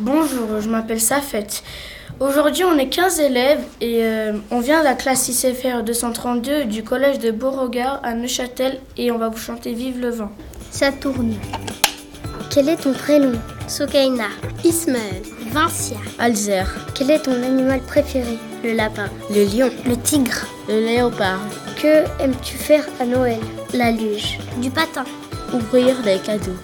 Bonjour, je m'appelle Safet. Aujourd'hui, on est 15 élèves et euh, on vient de la classe ICFR 232 du collège de Beauregard à Neuchâtel et on va vous chanter Vive le vent. Ça tourne. Quel est ton prénom? Sokaina. Ismaël. Vincia. Alzer. Quel est ton animal préféré? Le lapin. Le lion. Le tigre. Le léopard. Que aimes-tu faire à Noël? La luge. Du patin. Ouvrir des cadeaux.